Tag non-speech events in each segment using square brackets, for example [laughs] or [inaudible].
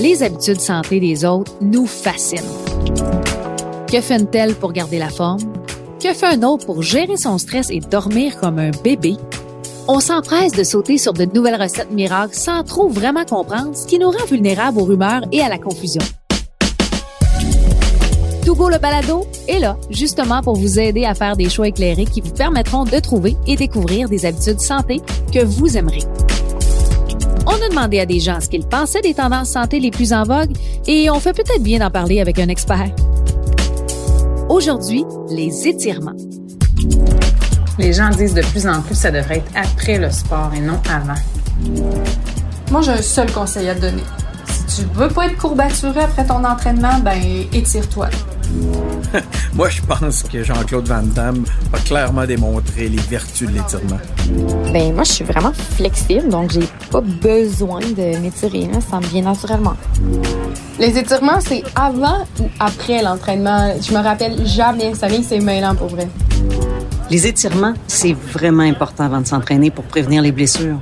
Les habitudes santé des autres nous fascinent. Que fait une telle pour garder la forme? Que fait un autre pour gérer son stress et dormir comme un bébé? On s'empresse de sauter sur de nouvelles recettes miracles sans trop vraiment comprendre ce qui nous rend vulnérables aux rumeurs et à la confusion. Togo le balado est là, justement pour vous aider à faire des choix éclairés qui vous permettront de trouver et découvrir des habitudes santé que vous aimerez. On a demandé à des gens ce qu'ils pensaient des tendances santé les plus en vogue et on fait peut-être bien d'en parler avec un expert. Aujourd'hui, les étirements. Les gens disent de plus en plus que ça devrait être après le sport et non avant. Moi, j'ai un seul conseil à te donner. Si tu veux pas être courbaturé après ton entraînement, ben étire-toi. Moi, je pense que Jean-Claude Van Damme a clairement démontré les vertus de l'étirement. Ben moi, je suis vraiment flexible, donc j'ai pas besoin de m'étirer. Ça me vient naturellement. Les étirements, c'est avant ou après l'entraînement? Je me rappelle jamais. Ça vient que c'est mêlant pour vrai. Les étirements, c'est vraiment important avant de s'entraîner pour prévenir les blessures.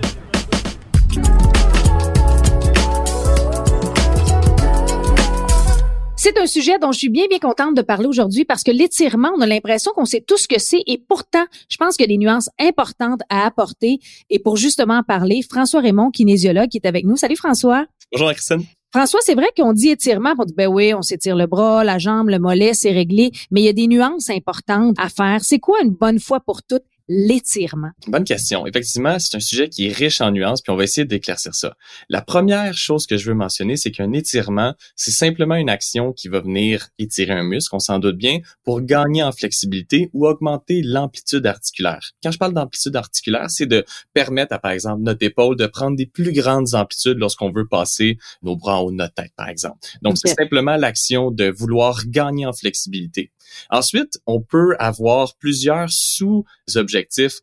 Un sujet dont je suis bien, bien contente de parler aujourd'hui parce que l'étirement, on a l'impression qu'on sait tout ce que c'est et pourtant, je pense qu'il y a des nuances importantes à apporter. Et pour justement parler, François Raymond, kinésiologue, qui est avec nous. Salut François. Bonjour Christine. François, c'est vrai qu'on dit étirement, on dit ben oui, on s'étire le bras, la jambe, le mollet, c'est réglé, mais il y a des nuances importantes à faire. C'est quoi une bonne fois pour toutes l'étirement? Bonne question. Effectivement, c'est un sujet qui est riche en nuances, puis on va essayer d'éclaircir ça. La première chose que je veux mentionner, c'est qu'un étirement, c'est simplement une action qui va venir étirer un muscle, on s'en doute bien, pour gagner en flexibilité ou augmenter l'amplitude articulaire. Quand je parle d'amplitude articulaire, c'est de permettre à, par exemple, notre épaule de prendre des plus grandes amplitudes lorsqu'on veut passer nos bras en haut de notre tête, par exemple. Donc, c'est simplement l'action de vouloir gagner en flexibilité. Ensuite, on peut avoir plusieurs sous-objectifs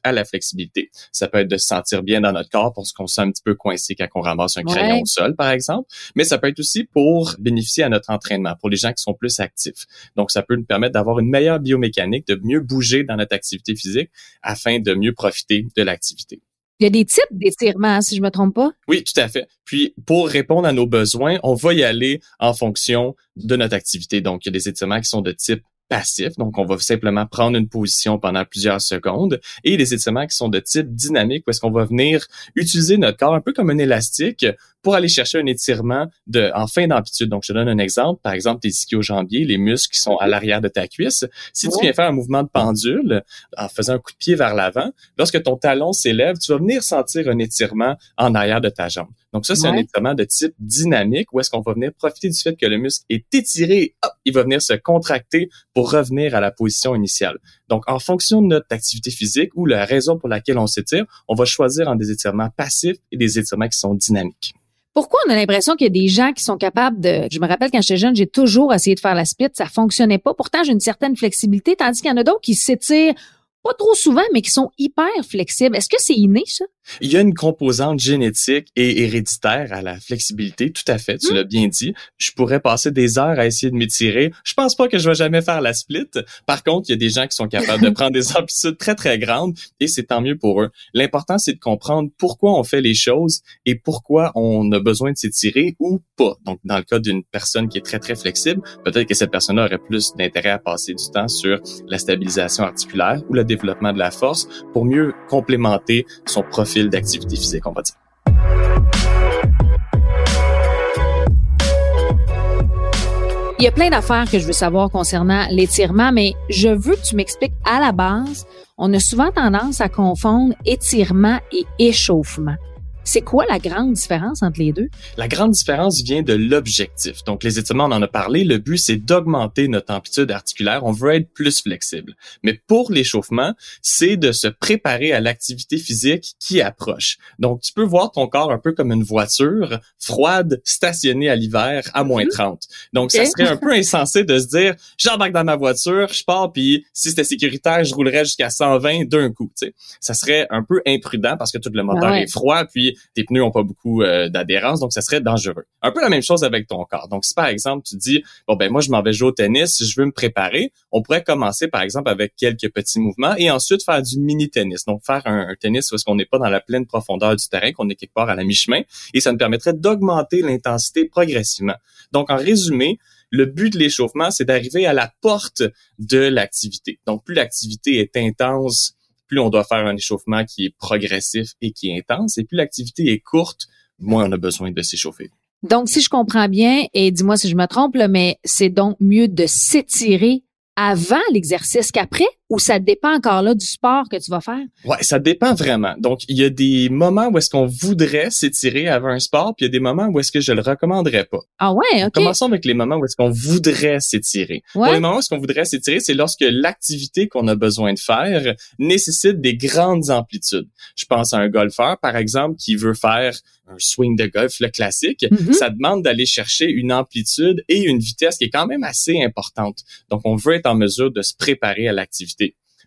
à la flexibilité. Ça peut être de se sentir bien dans notre corps parce qu'on se sent un petit peu coincé quand on ramasse un crayon au sol, par exemple. Mais ça peut être aussi pour bénéficier à notre entraînement, pour les gens qui sont plus actifs. Donc, ça peut nous permettre d'avoir une meilleure biomécanique, de mieux bouger dans notre activité physique afin de mieux profiter de l'activité. Il y a des types d'étirements, si je me trompe pas? Oui, tout à fait. Puis, pour répondre à nos besoins, on va y aller en fonction de notre activité. Donc, il y a des étirements qui sont de type passif, donc on va simplement prendre une position pendant plusieurs secondes, et des étirements qui sont de type dynamique, où est-ce qu'on va venir utiliser notre corps un peu comme un élastique pour aller chercher un étirement de, en fin d'amplitude. Donc, je te donne un exemple. Par exemple, tes ischio-jambiers, les muscles qui sont à l'arrière de ta cuisse. Si tu viens faire un mouvement de pendule en faisant un coup de pied vers l'avant, lorsque ton talon s'élève, tu vas venir sentir un étirement en arrière de ta jambe. Donc ça, c'est un étirement de type dynamique où est-ce qu'on va venir profiter du fait que le muscle est étiré, hop, il va venir se contracter pour revenir à la position initiale. Donc, en fonction de notre activité physique ou la raison pour laquelle on s'étire, on va choisir en des étirements passifs et des étirements qui sont dynamiques. Pourquoi on a l'impression qu'il y a des gens qui sont capables de... Je me rappelle quand j'étais jeune, j'ai toujours essayé de faire la split, ça fonctionnait pas. Pourtant, j'ai une certaine flexibilité, tandis qu'il y en a d'autres qui s'étirent pas trop souvent, mais qui sont hyper flexibles. Est-ce que c'est inné, ça? Il y a une composante génétique et héréditaire à la flexibilité, tout à fait, tu hmm. l'as bien dit. Je pourrais passer des heures à essayer de m'étirer. Je pense pas que je vais jamais faire la split. Par contre, il y a des gens qui sont capables de [laughs] prendre des amplitudes très, très grandes et c'est tant mieux pour eux. L'important, c'est de comprendre pourquoi on fait les choses et pourquoi on a besoin de s'étirer ou pas. Donc, dans le cas d'une personne qui est très, très flexible, peut-être que cette personne aurait plus d'intérêt à passer du temps sur la stabilisation articulaire ou le de la force pour mieux complémenter son profil d'activité physique, on va dire. Il y a plein d'affaires que je veux savoir concernant l'étirement, mais je veux que tu m'expliques à la base. On a souvent tendance à confondre étirement et échauffement. C'est quoi la grande différence entre les deux? La grande différence vient de l'objectif. Donc, les étirements, on en a parlé. Le but, c'est d'augmenter notre amplitude articulaire. On veut être plus flexible. Mais pour l'échauffement, c'est de se préparer à l'activité physique qui approche. Donc, tu peux voir ton corps un peu comme une voiture froide stationnée à l'hiver à moins 30. Donc, ça serait un peu insensé de se dire, j'embarque dans ma voiture, je pars, puis si c'était sécuritaire, je roulerais jusqu'à 120 d'un coup. sais. Ça serait un peu imprudent parce que tout le moteur est froid, puis tes pneus ont pas beaucoup euh, d'adhérence, donc ça serait dangereux. Un peu la même chose avec ton corps. Donc si par exemple tu dis bon ben moi je m'en vais jouer au tennis, je veux me préparer, on pourrait commencer par exemple avec quelques petits mouvements et ensuite faire du mini tennis. Donc faire un, tennis parce qu'on n'est pas dans la pleine profondeur du terrain, qu'on est quelque part à la mi-chemin et ça nous permettrait d'augmenter l'intensité progressivement. Donc en résumé, le but de l'échauffement, c'est d'arriver à la porte de l'activité. Donc, plus l'activité est intense, plus on doit faire un échauffement qui est progressif et qui est intense. Et plus l'activité est courte, moins on a besoin de s'échauffer. Donc, si je comprends bien, et dis-moi si je me trompe, mais c'est donc mieux de s'étirer avant l'exercice qu'après? Ou ça dépend encore là du sport que tu vas faire? Ouais, ça dépend vraiment. Donc, il y a des moments où est-ce qu'on voudrait s'étirer avant un sport, puis il y a des moments où est-ce que je le recommanderais pas. Ah ouais, OK. Commençons avec les moments où est-ce qu'on voudrait s'étirer. Pour les moments où est-ce qu'on voudrait s'étirer, c'est lorsque l'activité qu'on a besoin de faire nécessite des grandes amplitudes. Je pense à un golfeur, par exemple, qui veut faire un swing de golf, le classique. Mm-hmm. Ça demande d'aller chercher une amplitude et une vitesse qui est quand même assez importante. Donc, on veut être en mesure de se préparer à l'activité.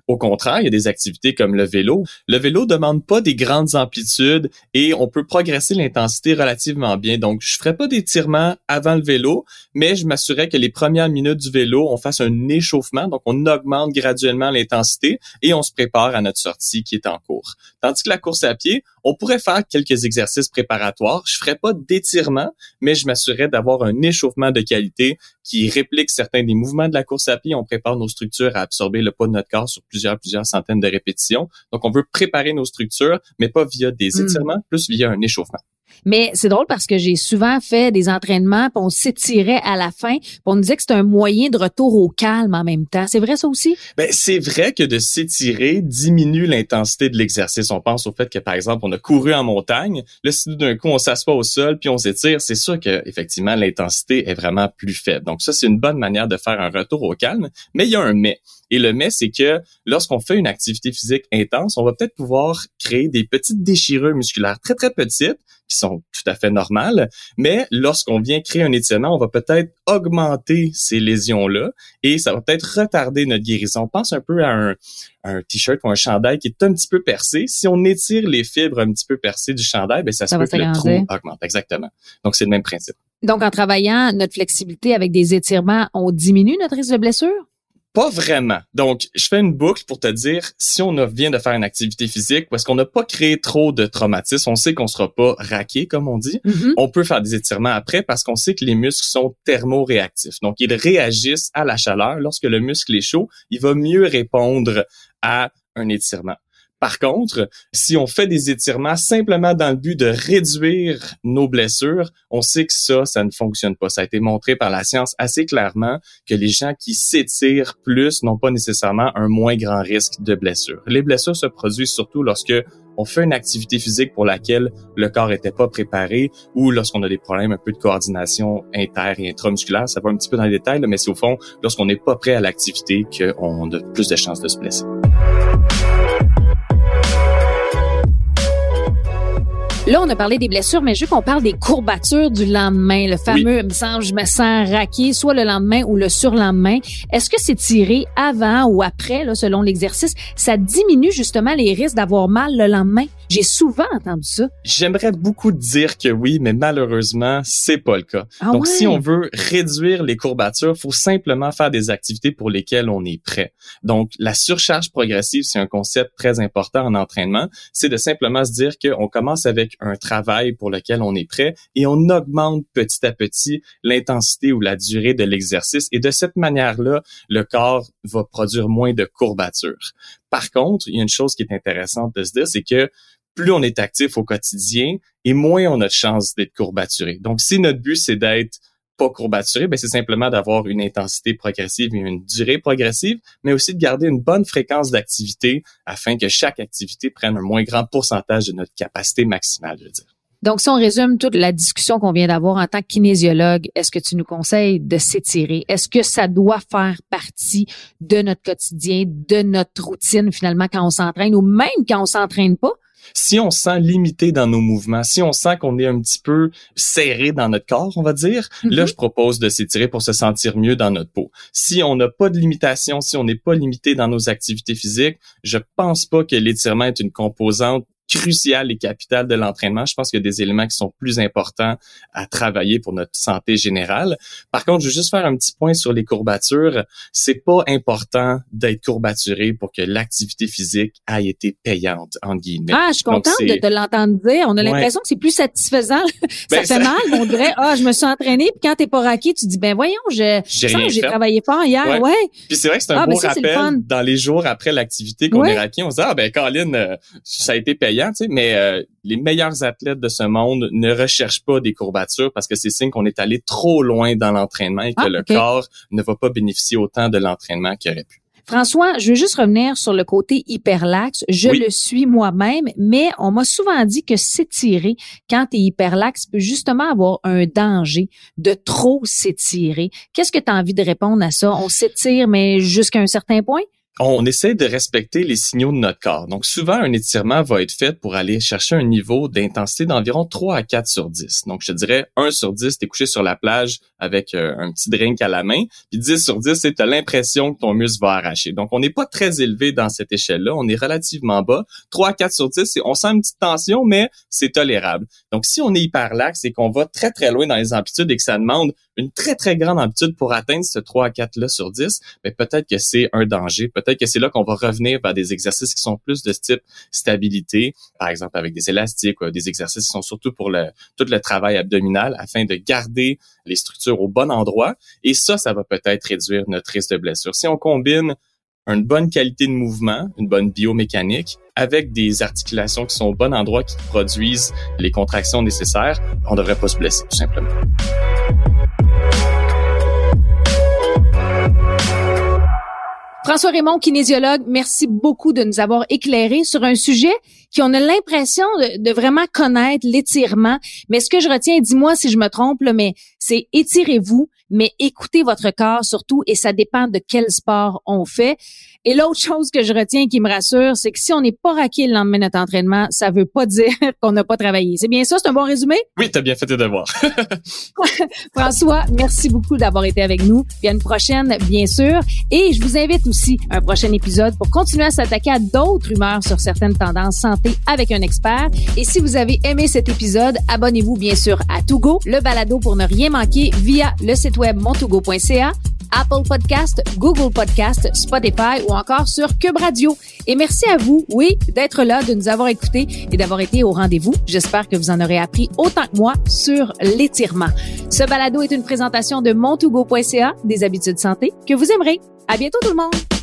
Au contraire, il y a des activités comme le vélo. Le vélo demande pas des grandes amplitudes et on peut progresser l'intensité relativement bien. Donc, je ferai pas d'étirement avant le vélo, mais je m'assurerai que les premières minutes du vélo, on fasse un échauffement. Donc, on augmente graduellement l'intensité et on se prépare à notre sortie qui est en cours. Tandis que la course à pied, on pourrait faire quelques exercices préparatoires. Je ferai pas d'étirement, mais je m'assurerai d'avoir un échauffement de qualité qui réplique certains des mouvements de la course à pied. On prépare nos structures à absorber le poids de notre corps sur plusieurs, plusieurs centaines de répétitions. Donc, on veut préparer nos structures, mais pas via des hmm. étirements, plus via un échauffement. Mais c'est drôle parce que j'ai souvent fait des entraînements, puis on s'étirait à la fin, puis on disait que c'est un moyen de retour au calme en même temps. C'est vrai ça aussi? Ben, c'est vrai que de s'étirer diminue l'intensité de l'exercice. On pense au fait que, par exemple, on a couru en montagne, là, si d'un coup on s'assoit au sol puis on s'étire, c'est sûr que effectivement l'intensité est vraiment plus faible. Donc ça, c'est une bonne manière de faire un retour au calme. Mais il y a un mais. Et le mais, c'est que lorsqu'on fait une activité physique intense, on va peut-être pouvoir créer des petites déchirures musculaires très, très petites qui tout à fait normales. Mais lorsqu'on vient créer un étirement, on va peut-être augmenter ces lésions-là et ça va peut-être retarder notre guérison. pense un peu à un, t-shirt ou un chandail qui est un petit peu percé. Si on étire les fibres un petit peu percées du chandail, ben ça, se peut que le trou augmente. Exactement. Donc, c'est le même principe. Donc, en travaillant notre flexibilité avec des étirements, on diminue notre risque de blessure? Pas vraiment. Donc, je fais une boucle pour te dire, si on vient de faire une activité physique, parce qu'on n'a pas créé trop de traumatisme, on sait qu'on sera pas raqué, comme on dit, mm-hmm. on peut faire des étirements après parce qu'on sait que les muscles sont thermoréactifs. Donc, ils réagissent à la chaleur. Lorsque le muscle est chaud, il va mieux répondre à un étirement. Par contre, si on fait des étirements simplement dans le but de réduire nos blessures, on sait que ça, ça ne fonctionne pas. Ça a été montré par la science assez clairement que les gens qui s'étirent plus n'ont pas nécessairement un moins grand risque de blessure. Les blessures se produisent surtout lorsque on fait une activité physique pour laquelle le corps n'était pas préparé ou lorsqu'on a des problèmes un peu de coordination inter et intramusculaire. Ça va un petit peu dans les détails, mais c'est au fond lorsqu'on n'est pas prêt à l'activité qu'on a plus de chances de se blesser. Là, on a parlé des blessures, mais je veux qu'on parle des courbatures du lendemain, le fameux me sens, je me sens raqué, soit le lendemain ou le surlendemain. Est-ce que c'est tiré avant ou après, là, selon l'exercice? Ça diminue justement les risques d'avoir mal le lendemain? J'ai souvent entendu ça. J'aimerais beaucoup dire que oui, mais malheureusement, c'est pas le cas. Ah Donc, si on veut réduire les courbatures, faut simplement faire des activités pour lesquelles on est prêt. Donc, la surcharge progressive, c'est un concept très important en entraînement. C'est de simplement se dire qu'on commence avec un travail pour lequel on est prêt et on augmente petit à petit l'intensité ou la durée de l'exercice. Et de cette manière-là, le corps va produire moins de courbatures. Par contre, il y a une chose qui est intéressante de se dire, c'est que plus on est actif au quotidien et moins on a de chances d'être courbaturé. Donc, si notre but, c'est d'être pas courbaturé, ben c'est simplement d'avoir une intensité progressive et une durée progressive, mais aussi de garder une bonne fréquence d'activité afin que chaque activité prenne un moins grand pourcentage de notre capacité maximale, je veux dire. Donc, si on résume toute la discussion qu'on vient d'avoir en tant que kinésiologue, est-ce que tu nous conseilles de s'étirer? Est-ce que ça doit faire partie de notre quotidien, de notre routine finalement quand on s'entraîne ou même quand on s'entraîne pas? Si on sent limité dans nos mouvements, si on sent qu'on est un petit peu serré dans notre corps, on va dire, là, mm-hmm. je propose de s'étirer pour se sentir mieux dans notre peau. Si on n'a pas de limitation, si on n'est pas limité dans nos activités physiques, je pense pas que l'étirement est une composante crucial et capital de l'entraînement. Je pense qu'il y a des éléments qui sont plus importants à travailler pour notre santé générale. Par contre, je veux juste faire un petit point sur les courbatures. C'est pas important d'être courbaturé pour que l'activité physique ait été payante, en guillemets. Ah, je suis contente de te l'entendre dire. On a l'impression que c'est plus satisfaisant. [laughs] ça ben, fait mal, on dirait, ah, je me suis entraîné, puis quand t'es pas raqué, tu dis, ben voyons, j'ai travaillé fort hier, ouais. Puis c'est vrai que c'est un ah, beau ben rappel dans les jours après l'activité qu'on est raqué. On se dit, ah ben Colin, euh, ça a été payant, tu sais, mais euh, les meilleurs athlètes de ce monde ne recherchent pas des courbatures parce que c'est signe qu'on est allé trop loin dans l'entraînement et que ah, le corps ne va pas bénéficier autant de l'entraînement qu'il aurait pu. François, je veux juste revenir sur le côté hyperlaxe. Je le suis moi-même, mais on m'a souvent dit que s'étirer quand tu es hyperlaxe peut justement avoir un danger de trop s'étirer. Qu'est-ce que tu as envie de répondre à ça? On s'étire, mais jusqu'à un certain point? On essaie de respecter les signaux de notre corps. Donc souvent, un étirement va être fait pour aller chercher un niveau d'intensité d'environ 3 à 4 sur 10. Donc je dirais 1 sur 10, t'es couché sur la plage avec euh, un petit drink à la main, puis 10 sur 10, c'est as l'impression que ton muscle va arracher. Donc on n'est pas très élevé dans cette échelle-là, on est relativement bas. 3 à 4 sur 10, on sent une petite tension, mais c'est tolérable. Donc si on est hyper lax et qu'on va très très loin dans les amplitudes et que ça demande une très très grande amplitude pour atteindre ce 3 à 4 là sur 10, mais peut-être que c'est un danger peut-être que c'est là qu'on va revenir vers des exercices qui sont plus de ce type stabilité, par exemple avec des élastiques des exercices qui sont surtout pour le, tout le travail abdominal afin de garder les structures au bon endroit. Et ça, ça va peut-être réduire notre risque de blessure. Si on combine une bonne qualité de mouvement, une bonne biomécanique, avec des articulations qui sont au bon endroit, qui produisent les contractions nécessaires, on devrait pas se blesser, tout simplement. François Raymond, kinésiologue, merci beaucoup de nous avoir éclairé sur un sujet qui on a l'impression de, vraiment connaître l'étirement. Mais ce que je retiens, dis-moi si je me trompe, mais c'est étirez-vous, mais écoutez votre corps surtout, et ça dépend de quel sport on fait. Et l'autre chose que je retiens qui me rassure, c'est que si on n'est pas raqué le lendemain de notre entraînement, ça veut pas dire [laughs] qu'on n'a pas travaillé. C'est bien ça? C'est un bon résumé? Oui, tu as bien fait tes devoirs. [laughs] [laughs] François, merci beaucoup d'avoir été avec nous. Puis à une prochaine, bien sûr. Et je vous invite aussi à un prochain épisode pour continuer à s'attaquer à d'autres rumeurs sur certaines tendances santé avec un expert. Et si vous avez aimé cet épisode, abonnez-vous bien sûr à Togo, le balado pour ne rien manquer via le site web montogo.ca Apple Podcast, Google Podcast, Spotify ou encore sur Cube Radio. Et merci à vous, oui, d'être là, de nous avoir écoutés et d'avoir été au rendez-vous. J'espère que vous en aurez appris autant que moi sur l'étirement. Ce balado est une présentation de montougo.ca, des habitudes santé que vous aimerez. À bientôt tout le monde!